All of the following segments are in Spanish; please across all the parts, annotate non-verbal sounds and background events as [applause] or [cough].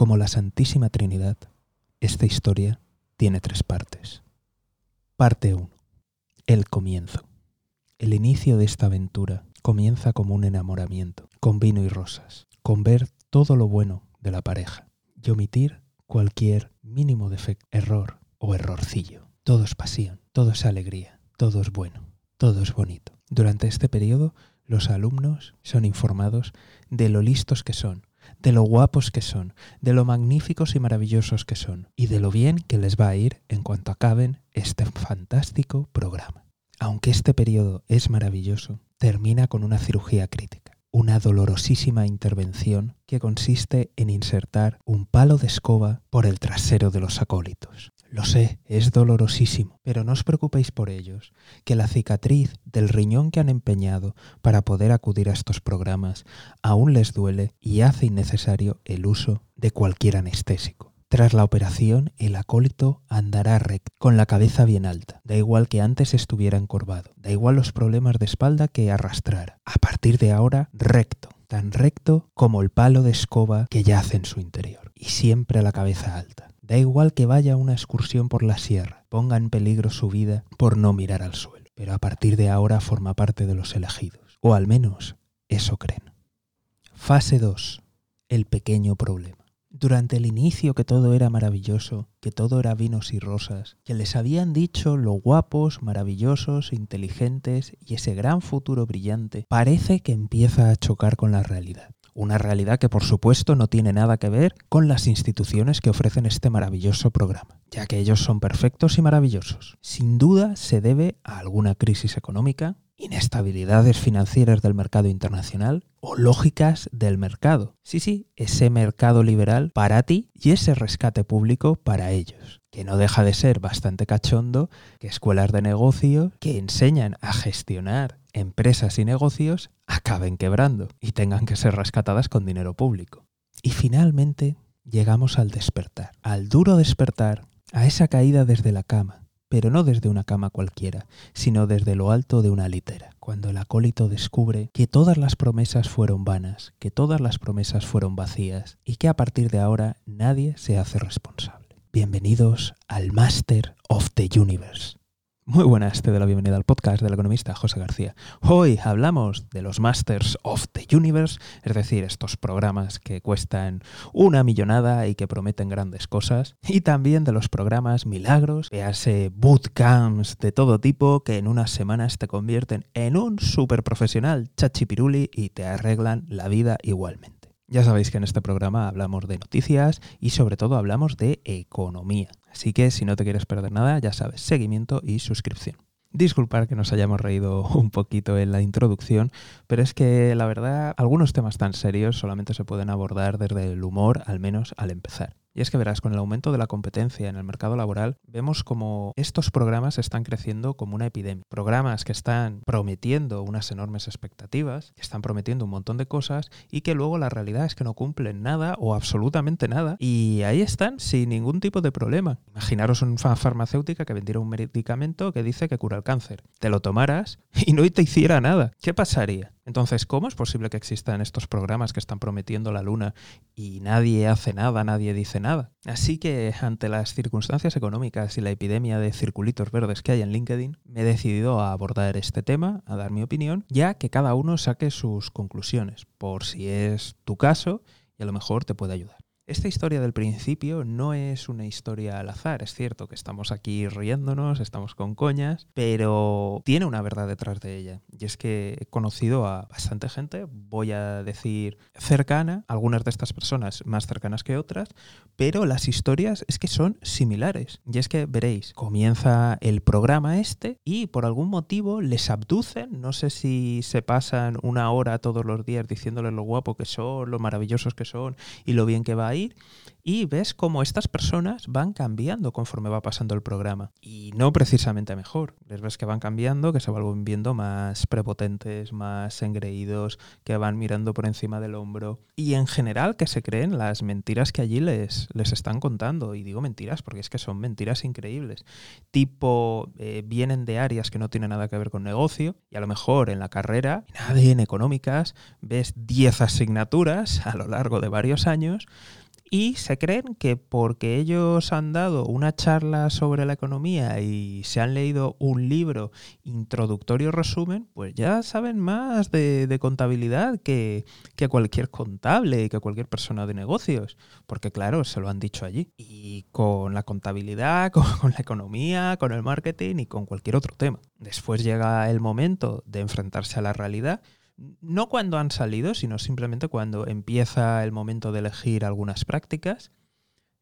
Como la Santísima Trinidad, esta historia tiene tres partes. Parte 1. El comienzo. El inicio de esta aventura comienza como un enamoramiento, con vino y rosas, con ver todo lo bueno de la pareja y omitir cualquier mínimo defecto, error o errorcillo. Todo es pasión, todo es alegría, todo es bueno, todo es bonito. Durante este periodo, los alumnos son informados de lo listos que son, de lo guapos que son, de lo magníficos y maravillosos que son, y de lo bien que les va a ir en cuanto acaben este fantástico programa. Aunque este periodo es maravilloso, termina con una cirugía crítica, una dolorosísima intervención que consiste en insertar un palo de escoba por el trasero de los acólitos. Lo sé, es dolorosísimo, pero no os preocupéis por ellos, que la cicatriz del riñón que han empeñado para poder acudir a estos programas aún les duele y hace innecesario el uso de cualquier anestésico. Tras la operación, el acólito andará recto, con la cabeza bien alta. Da igual que antes estuviera encorvado, da igual los problemas de espalda que arrastrara. A partir de ahora, recto, tan recto como el palo de escoba que yace en su interior. Y siempre la cabeza alta. Da igual que vaya a una excursión por la sierra, ponga en peligro su vida por no mirar al suelo, pero a partir de ahora forma parte de los elegidos, o al menos eso creen. Fase 2. El pequeño problema. Durante el inicio que todo era maravilloso, que todo era vinos y rosas, que les habían dicho lo guapos, maravillosos, inteligentes y ese gran futuro brillante, parece que empieza a chocar con la realidad. Una realidad que por supuesto no tiene nada que ver con las instituciones que ofrecen este maravilloso programa, ya que ellos son perfectos y maravillosos. Sin duda se debe a alguna crisis económica, inestabilidades financieras del mercado internacional o lógicas del mercado. Sí, sí, ese mercado liberal para ti y ese rescate público para ellos que no deja de ser bastante cachondo que escuelas de negocio que enseñan a gestionar empresas y negocios acaben quebrando y tengan que ser rescatadas con dinero público. Y finalmente llegamos al despertar, al duro despertar, a esa caída desde la cama, pero no desde una cama cualquiera, sino desde lo alto de una litera, cuando el acólito descubre que todas las promesas fueron vanas, que todas las promesas fueron vacías y que a partir de ahora nadie se hace responsable. Bienvenidos al Master of the Universe. Muy buenas, te doy la bienvenida al podcast del economista José García. Hoy hablamos de los Masters of the Universe, es decir, estos programas que cuestan una millonada y que prometen grandes cosas, y también de los programas milagros, que hace bootcamps de todo tipo que en unas semanas te convierten en un super profesional chachipiruli y te arreglan la vida igualmente. Ya sabéis que en este programa hablamos de noticias y sobre todo hablamos de economía. Así que si no te quieres perder nada, ya sabes, seguimiento y suscripción. Disculpar que nos hayamos reído [laughs] un poquito en la introducción, pero es que la verdad algunos temas tan serios solamente se pueden abordar desde el humor, al menos al empezar. Y es que verás, con el aumento de la competencia en el mercado laboral, vemos como estos programas están creciendo como una epidemia. Programas que están prometiendo unas enormes expectativas, que están prometiendo un montón de cosas y que luego la realidad es que no cumplen nada o absolutamente nada. Y ahí están sin ningún tipo de problema. Imaginaros una farmacéutica que vendiera un medicamento que dice que cura el cáncer. Te lo tomaras [laughs] y no te hiciera nada. ¿Qué pasaría? Entonces, ¿cómo es posible que existan estos programas que están prometiendo la luna y nadie hace nada, nadie dice nada? Así que, ante las circunstancias económicas y la epidemia de circulitos verdes que hay en LinkedIn, me he decidido a abordar este tema, a dar mi opinión, ya que cada uno saque sus conclusiones, por si es tu caso y a lo mejor te puede ayudar. Esta historia del principio no es una historia al azar, es cierto que estamos aquí riéndonos, estamos con coñas, pero tiene una verdad detrás de ella. Y es que he conocido a bastante gente, voy a decir cercana, algunas de estas personas más cercanas que otras, pero las historias es que son similares. Y es que veréis, comienza el programa este y por algún motivo les abducen, no sé si se pasan una hora todos los días diciéndoles lo guapo que son, lo maravillosos que son y lo bien que va y ves cómo estas personas van cambiando conforme va pasando el programa. Y no precisamente mejor. Les ves que van cambiando, que se van viendo más prepotentes, más engreídos, que van mirando por encima del hombro. Y en general que se creen las mentiras que allí les, les están contando. Y digo mentiras porque es que son mentiras increíbles. Tipo, eh, vienen de áreas que no tienen nada que ver con negocio y a lo mejor en la carrera, en económicas, ves 10 asignaturas a lo largo de varios años y se creen que porque ellos han dado una charla sobre la economía y se han leído un libro introductorio resumen, pues ya saben más de, contabilidad que, que, cualquier contable, que cualquier persona de negocios, porque claro, se lo han dicho allí. Y con la contabilidad, [laughs] con, con la economía, con el marketing y con cualquier otro tema. Después llega el momento de enfrentarse a la realidad no cuando han salido, sino simplemente cuando empieza el momento de elegir algunas prácticas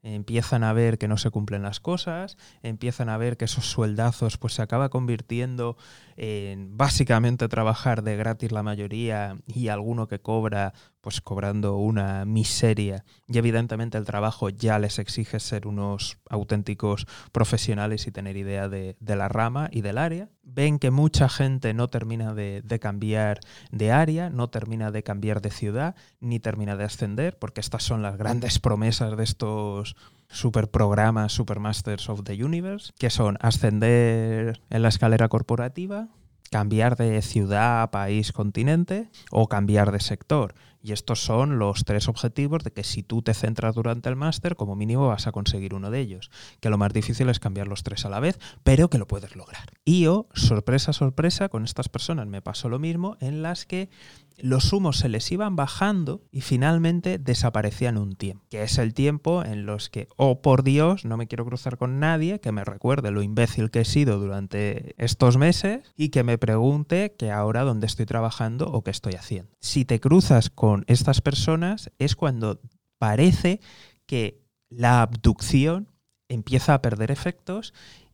empiezan a ver que no se cumplen las cosas, empiezan a ver que esos sueldazos pues se acaba convirtiendo en básicamente trabajar de gratis la mayoría y alguno que cobra pues cobrando una miseria y evidentemente el trabajo ya les exige ser unos auténticos profesionales y tener idea de, la rama y del área. Ven que mucha gente no termina de, de cambiar de área, no termina de cambiar de ciudad, ni termina de ascender, porque estas son las grandes promesas de estos super programas, super masters of the universe, que son ascender en la escalera corporativa, cambiar de ciudad, país, continente o cambiar de sector. Y estos son los tres objetivos de que si tú te centras durante el máster, como mínimo vas a conseguir uno de ellos. Que lo más difícil es cambiar los tres a la vez, pero que lo puedes lograr. Y yo, sorpresa, sorpresa, con estas personas me pasó lo mismo, en las que los humos se les iban bajando y finalmente desaparecían un tiempo, que es el tiempo en los que, oh por Dios, no me quiero cruzar con nadie que me recuerde lo imbécil que he sido durante estos meses y que me pregunte que ahora dónde estoy trabajando o qué estoy haciendo. Si te cruzas con estas personas es cuando parece que la abducción empieza a perder efectos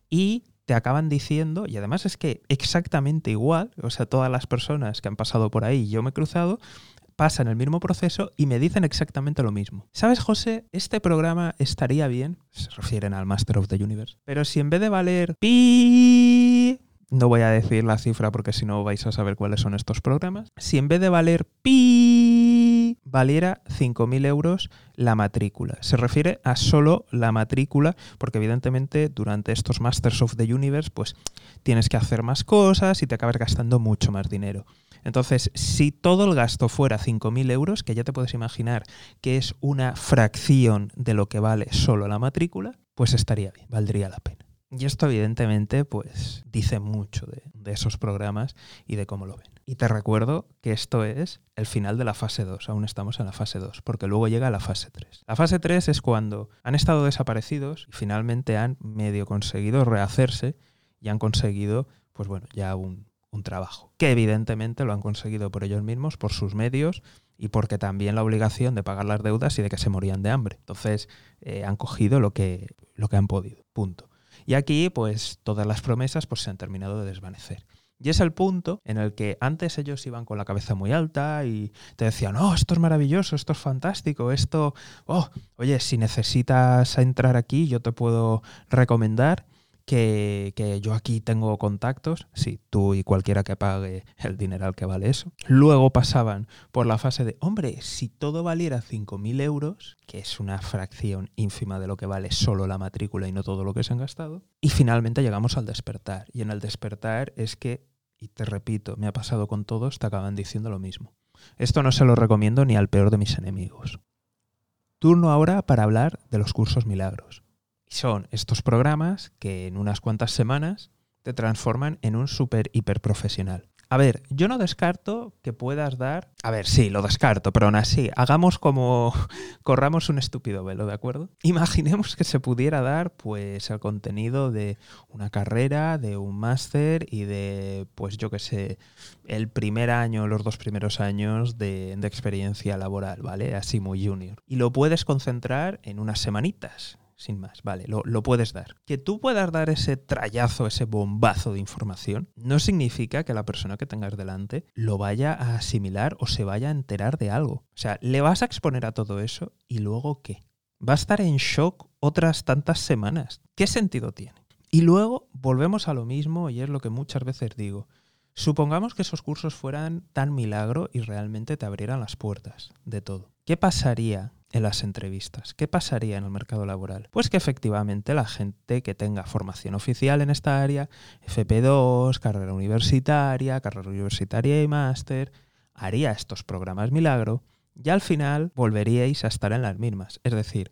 y te acaban diciendo, y además es que exactamente igual, o sea, todas las personas que han pasado por ahí, yo me he cruzado, pasan el mismo proceso y me dicen exactamente lo mismo. ¿Sabes, José? Este programa estaría bien, se refieren al Master of the Universe, pero si en vez de valer pi... No voy a decir la cifra porque si no vais a saber cuáles son estos programas. Si en vez de valer pi valiera 5.000 euros la matrícula. Se refiere a solo la matrícula, porque evidentemente durante estos Masters of the Universe, pues tienes que hacer más cosas y te acabas gastando mucho más dinero. Entonces, si todo el gasto fuera 5.000 euros, que ya te puedes imaginar que es una fracción de lo que vale solo la matrícula, pues estaría bien, valdría la pena. Y esto evidentemente pues dice mucho de, esos programas y de cómo lo ven. Y te recuerdo que esto es el final de la fase 2, aún estamos en la fase 2, porque luego llega la fase 3. La fase 3 es cuando han estado desaparecidos y finalmente han medio conseguido rehacerse y han conseguido, pues bueno, ya un, un trabajo, que evidentemente lo han conseguido por ellos mismos, por sus medios y porque también la obligación de pagar las deudas y de que se morían de hambre. Entonces eh, han cogido lo que, lo que han podido, punto. Y aquí, pues todas las promesas pues, se han terminado de desvanecer. Y es el punto en el que antes ellos iban con la cabeza muy alta y te decían, oh, esto es maravilloso, esto es fantástico, esto, oh, oye, si necesitas entrar aquí, yo te puedo recomendar que, yo aquí tengo contactos, sí, tú y cualquiera que pague el dineral que vale eso. Luego pasaban por la fase de, hombre, si todo valiera 5.000 euros, que es una fracción ínfima de lo que vale solo la matrícula y no todo lo que se han gastado. Y finalmente llegamos al despertar. Y en el despertar es que, y te repito, me ha pasado con todos, te acaban diciendo lo mismo. Esto no se lo recomiendo ni al peor de mis enemigos. Turno ahora para hablar de los cursos milagros son estos programas que en unas cuantas semanas te transforman en un super hiper profesional. A ver, yo no descarto que puedas dar. A ver, sí, lo descarto, pero aún así, hagamos como. [laughs] corramos un estúpido velo, ¿de acuerdo? Imaginemos que se pudiera dar, pues, el contenido de una carrera, de un máster y de, pues, yo qué sé, el primer año, los dos primeros años de, de experiencia laboral, ¿vale? Así muy junior. Y lo puedes concentrar en unas semanitas sin más, vale, lo, puedes dar. Que tú puedas dar ese trayazo, ese bombazo de información, no significa que la persona que tengas delante lo vaya a asimilar o se vaya a enterar de algo. O sea, le vas a exponer a todo eso y luego qué? Va a estar en shock otras tantas semanas. ¿Qué sentido tiene? Y luego volvemos a lo mismo y es lo que muchas veces digo. Supongamos que esos cursos fueran tan milagro y realmente te abrieran las puertas de todo. ¿Qué pasaría en las entrevistas. ¿Qué pasaría en el mercado laboral? Pues que efectivamente la gente que tenga formación oficial en esta área, FP2, carrera universitaria, carrera universitaria y máster, haría estos programas milagro y al final volveríais a estar en las mismas. Es decir,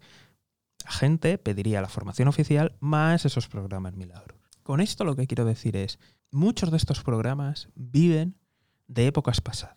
la gente pediría la formación oficial más esos programas milagros. Con esto lo que quiero decir es, muchos de estos programas viven de épocas pasadas.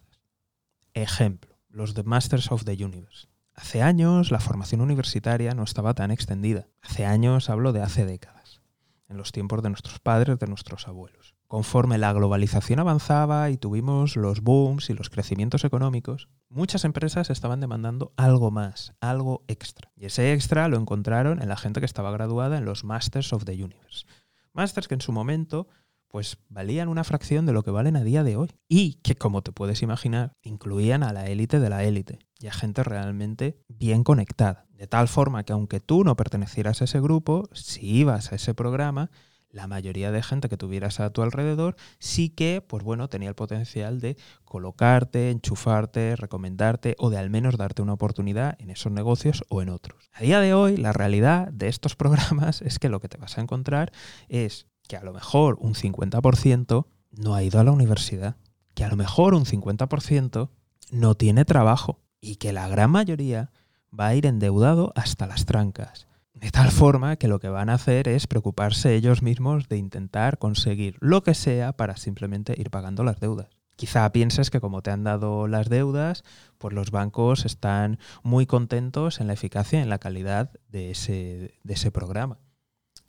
Ejemplo, los de Masters of the Universe. Hace años la formación universitaria no estaba tan extendida. Hace años hablo de hace décadas, en los tiempos de nuestros padres, de nuestros abuelos. Conforme la globalización avanzaba y tuvimos los booms y los crecimientos económicos, muchas empresas estaban demandando algo más, algo extra. Y ese extra lo encontraron en la gente que estaba graduada en los Masters of the Universe. Masters que en su momento pues valían una fracción de lo que valen a día de hoy. Y que, como te puedes imaginar, incluían a la élite de la élite y a gente realmente bien conectada. De tal forma que aunque tú no pertenecieras a ese grupo, si ibas a ese programa, la mayoría de gente que tuvieras a tu alrededor sí que, pues bueno, tenía el potencial de colocarte, enchufarte, recomendarte o de al menos darte una oportunidad en esos negocios o en otros. A día de hoy, la realidad de estos [laughs] programas es que lo que te vas a encontrar es que a lo mejor un 50% no ha ido a la universidad, que a lo mejor un 50% no tiene trabajo y que la gran mayoría va a ir endeudado hasta las trancas. De tal forma que lo que van a hacer es preocuparse ellos mismos de intentar conseguir lo que sea para simplemente ir pagando las deudas. Quizá pienses que como te han dado las deudas, pues los bancos están muy contentos en la eficacia y en la calidad de ese, de ese programa.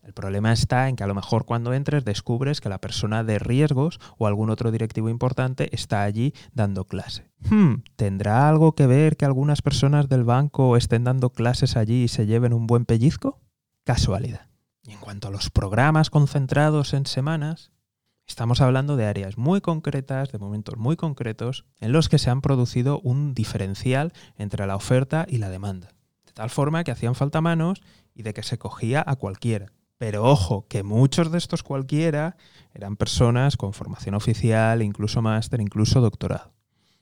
El problema está en que a lo mejor cuando entres descubres que la persona de riesgos o algún otro directivo importante está allí dando clase. Hmm, ¿Tendrá algo que ver que algunas personas del banco estén dando clases allí y se lleven un buen pellizco? Casualidad. Y en cuanto a los programas concentrados en semanas, estamos hablando de áreas muy concretas, de momentos muy concretos, en los que se han producido un diferencial entre la oferta y la demanda. De tal forma que hacían falta manos y de que se cogía a cualquiera. Pero ojo, que muchos de estos cualquiera eran personas con formación oficial, incluso máster, incluso doctorado.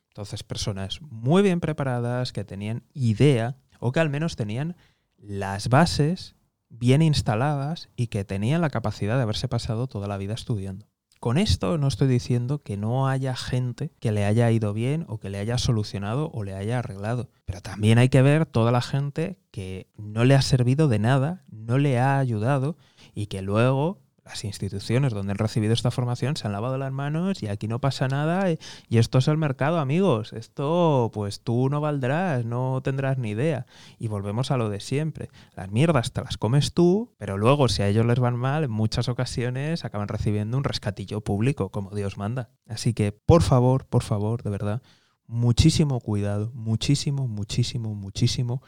Entonces, personas muy bien preparadas, que tenían idea o que al menos tenían las bases bien instaladas y que tenían la capacidad de haberse pasado toda la vida estudiando. Con esto no estoy diciendo que no haya gente que le haya ido bien o que le haya solucionado o le haya arreglado, pero también hay que ver toda la gente que no le ha servido de nada, no le ha ayudado y que luego las instituciones donde han recibido esta formación se han lavado las manos y aquí no pasa nada y, esto es el mercado, amigos. Esto, pues tú no valdrás, no tendrás ni idea. Y volvemos a lo de siempre. Las mierdas te las comes tú, pero luego si a ellos les van mal, en muchas ocasiones acaban recibiendo un rescatillo público, como Dios manda. Así que, por favor, por favor, de verdad, muchísimo cuidado, muchísimo, muchísimo, muchísimo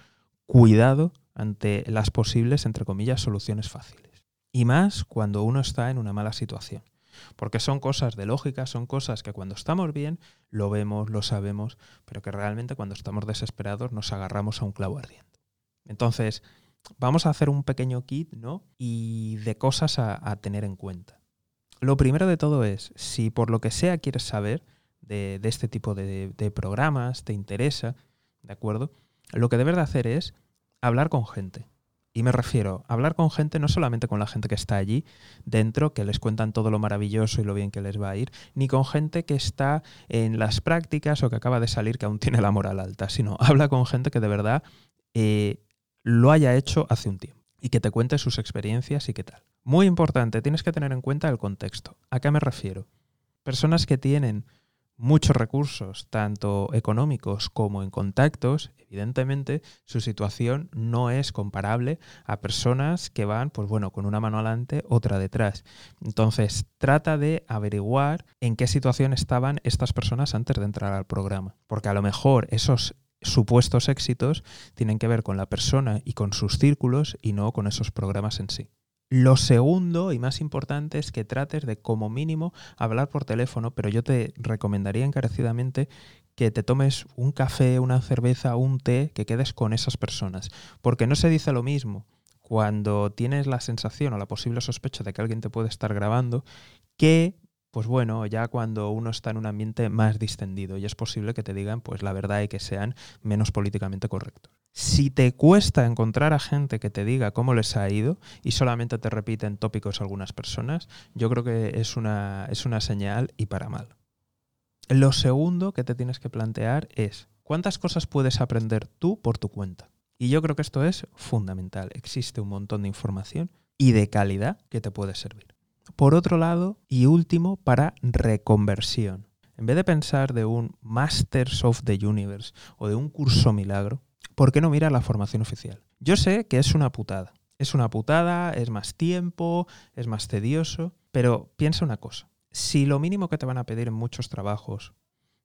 cuidado ante las posibles, entre comillas, soluciones fáciles. Y más cuando uno está en una mala situación. Porque son cosas de lógica, son cosas que cuando estamos bien lo vemos, lo sabemos, pero que realmente cuando estamos desesperados nos agarramos a un clavo ardiente. Entonces, vamos a hacer un pequeño kit, ¿no? Y de cosas a, tener en cuenta. Lo primero de todo es, si por lo que sea quieres saber de, este tipo de, de programas, te interesa, ¿de acuerdo? Lo que debes de hacer es hablar con gente y me refiero a hablar con gente, no solamente con la gente que está allí dentro, que les cuentan todo lo maravilloso y lo bien que les va a ir, ni con gente que está en las prácticas o que acaba de salir que aún tiene la moral alta, sino [laughs] habla con gente que de verdad eh, lo haya hecho hace un tiempo y que te cuente sus experiencias y qué tal. Muy importante, tienes que tener en cuenta el contexto. ¿A qué me refiero? Personas que tienen muchos recursos, tanto económicos como en contactos, evidentemente su situación no es comparable a personas que van, pues bueno, con una mano adelante, otra detrás. Entonces, trata de averiguar en qué situación estaban estas personas antes de entrar al programa, porque a lo mejor esos supuestos éxitos tienen que ver con la persona y con sus círculos y no con esos programas en sí. Lo segundo y más importante es que trates de como mínimo hablar por teléfono, pero yo te recomendaría encarecidamente que te tomes un café, una cerveza, un té, que quedes con esas personas, porque no se dice lo mismo cuando tienes la sensación o la posible sospecha de que alguien te puede estar grabando que pues bueno, ya cuando uno está en un ambiente más distendido y es posible que te digan pues la verdad y que sean menos políticamente correctos. Si te cuesta encontrar a gente que te diga cómo les ha ido y solamente te repiten tópicos algunas personas, yo creo que es una, es una señal y para mal. Lo segundo que te tienes que plantear es ¿Cuántas cosas puedes aprender tú por tu cuenta? Y yo creo que esto es fundamental. Existe un montón de información y de calidad que te puede servir. Por otro lado, y último, para reconversión. En vez de pensar de un Masters of the Universe o de un curso milagro, ¿por qué no mira la formación oficial? Yo sé que es una putada. Es una putada, es más tiempo, es más tedioso, pero piensa una cosa. Si lo mínimo que te van a pedir en muchos trabajos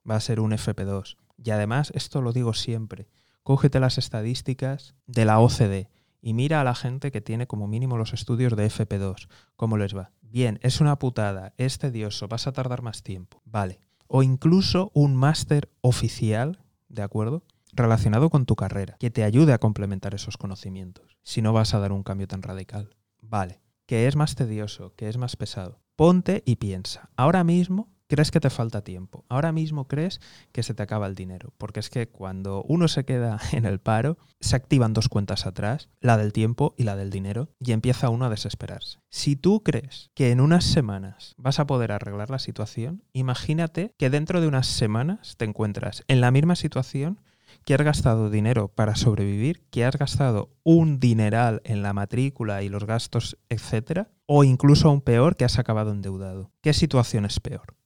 va a ser un FP2, y además esto lo digo siempre, cógete las estadísticas de la OCDE y mira a la gente que tiene como mínimo los estudios de FP2, cómo les va. Bien, es una putada, es tedioso, vas a tardar más tiempo. Vale. O incluso un máster oficial, ¿de acuerdo? Relacionado con tu carrera, que te ayude a complementar esos conocimientos, si no vas a dar un cambio tan radical. Vale. Que es más tedioso, que es más pesado. Ponte y piensa. Ahora mismo crees que te falta tiempo. Ahora mismo crees que se te acaba el dinero. Porque es que cuando uno se queda [laughs] en el paro, se activan dos cuentas atrás, la del tiempo y la del dinero, y empieza uno a desesperarse. Si tú crees que en unas semanas vas a poder arreglar la situación, imagínate que dentro de unas semanas te encuentras en la misma situación que has gastado dinero para sobrevivir, que has gastado un dineral en la matrícula y los gastos, etcétera, o incluso aún peor, que has acabado endeudado. ¿Qué situación es peor?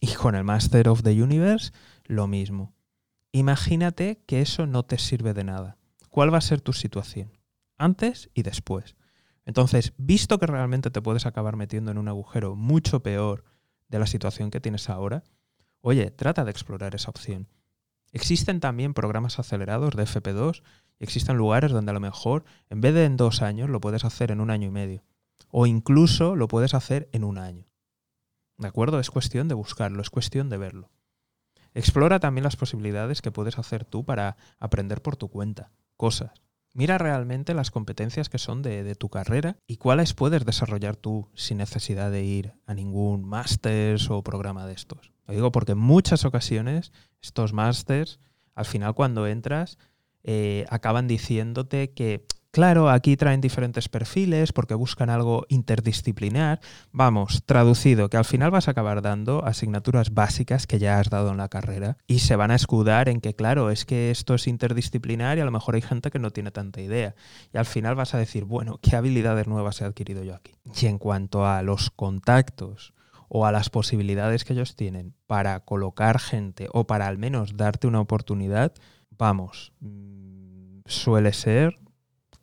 Y con el Master of the Universe, lo mismo. Imagínate que eso no te sirve de nada. ¿Cuál va a ser tu situación? Antes y después. Entonces, visto que realmente te puedes acabar metiendo en un agujero mucho peor de la situación que tienes ahora, oye, trata de explorar esa opción. Existen también programas acelerados de FP2 y existen lugares donde a lo mejor en vez de en dos años lo puedes hacer en un año y medio. O incluso lo puedes hacer en un año. ¿De acuerdo? Es cuestión de buscarlo, es cuestión de verlo. Explora también las posibilidades que puedes hacer tú para aprender por tu cuenta, cosas. Mira realmente las competencias que son de, tu carrera y cuáles puedes desarrollar tú sin necesidad de ir a ningún máster o programa de estos. Lo digo porque en muchas ocasiones estos másters, al final cuando entras, eh, acaban diciéndote que Claro, aquí traen diferentes perfiles porque buscan algo interdisciplinar. Vamos, traducido, que al final vas a acabar dando asignaturas básicas que ya has dado en la carrera y se van a escudar en que, claro, es que esto es interdisciplinar y a lo mejor hay gente que no tiene tanta idea. Y al final vas a decir, bueno, ¿qué habilidades nuevas he adquirido yo aquí? Y en cuanto a los contactos o a las posibilidades que ellos tienen para colocar gente o para al menos darte una oportunidad, vamos, mm, suele ser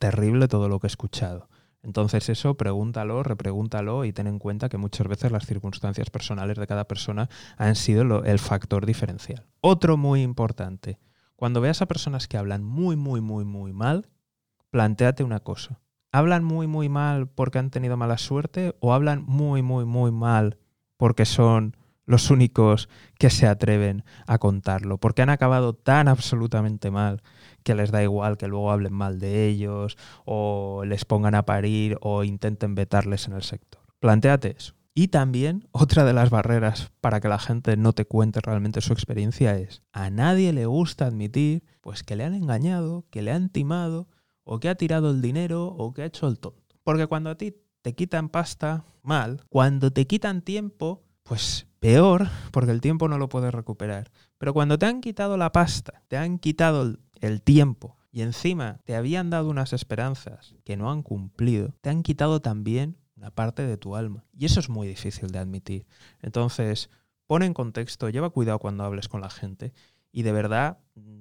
terrible todo lo que he escuchado. Entonces eso, pregúntalo, repregúntalo y ten en cuenta que muchas veces las circunstancias personales de cada persona han sido el factor diferencial. Otro muy importante, cuando veas a personas que hablan muy, muy, muy, muy mal, planteate una cosa. ¿Hablan muy, muy mal porque han tenido mala suerte o hablan muy, muy, muy mal porque son los únicos que se atreven a contarlo? Porque han acabado tan absolutamente mal que les da igual que luego hablen mal de ellos o les pongan a parir o intenten vetarles en el sector. Plantéate eso. Y también otra de las barreras para que la gente no te cuente realmente su experiencia es a nadie le gusta admitir pues que le han engañado, que le han timado o que ha tirado el dinero o que ha hecho el tonto. Porque cuando a ti te quitan pasta, mal, cuando te quitan tiempo, pues peor, porque el tiempo no lo puedes recuperar. Pero cuando te han quitado la pasta, te han quitado el tiempo y encima te habían dado unas esperanzas que no han cumplido, te han quitado también una parte de tu alma. Y eso es muy difícil de admitir. Entonces, pon en contexto, lleva cuidado cuando hables con la gente y de verdad,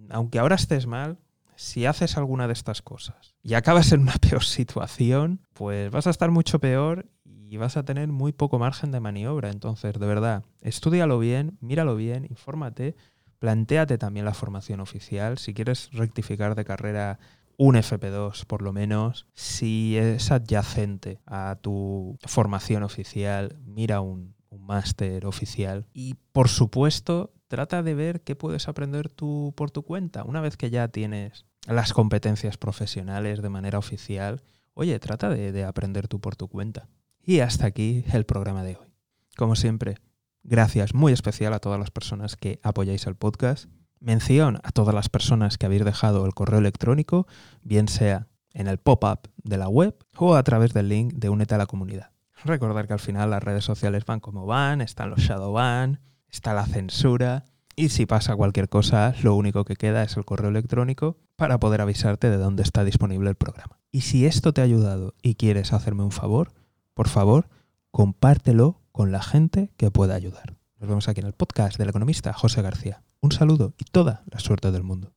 aunque ahora estés mal, si haces alguna de estas cosas y acabas en una [laughs] peor situación, pues vas a estar mucho peor y vas a tener muy poco margen de maniobra. Entonces, de verdad, estudialo bien, míralo bien, infórmate Plantéate también la formación oficial. Si quieres rectificar de carrera un FP2 por lo menos, si es adyacente a tu formación oficial, mira un, máster oficial. Y por supuesto, trata de ver qué puedes aprender tú por tu cuenta. Una vez que ya tienes las competencias profesionales de manera oficial, oye, trata de, de aprender tú por tu cuenta. Y hasta aquí el programa de hoy. Como siempre, Gracias muy especial a todas las personas que apoyáis el podcast. Mención a todas las personas que habéis dejado el correo electrónico, bien sea en el pop-up de la web o a través del link de Únete a la comunidad. Recordar que al final las redes sociales van como van, están los shadow ban, está la censura Y si pasa cualquier cosa, lo único que queda es el correo electrónico para poder avisarte de dónde está disponible el programa. Y si esto te ha ayudado y quieres hacerme un favor, por favor, compártelo con la gente que pueda ayudar. Nos vemos aquí en el podcast del economista José García. Un saludo y toda la suerte del mundo.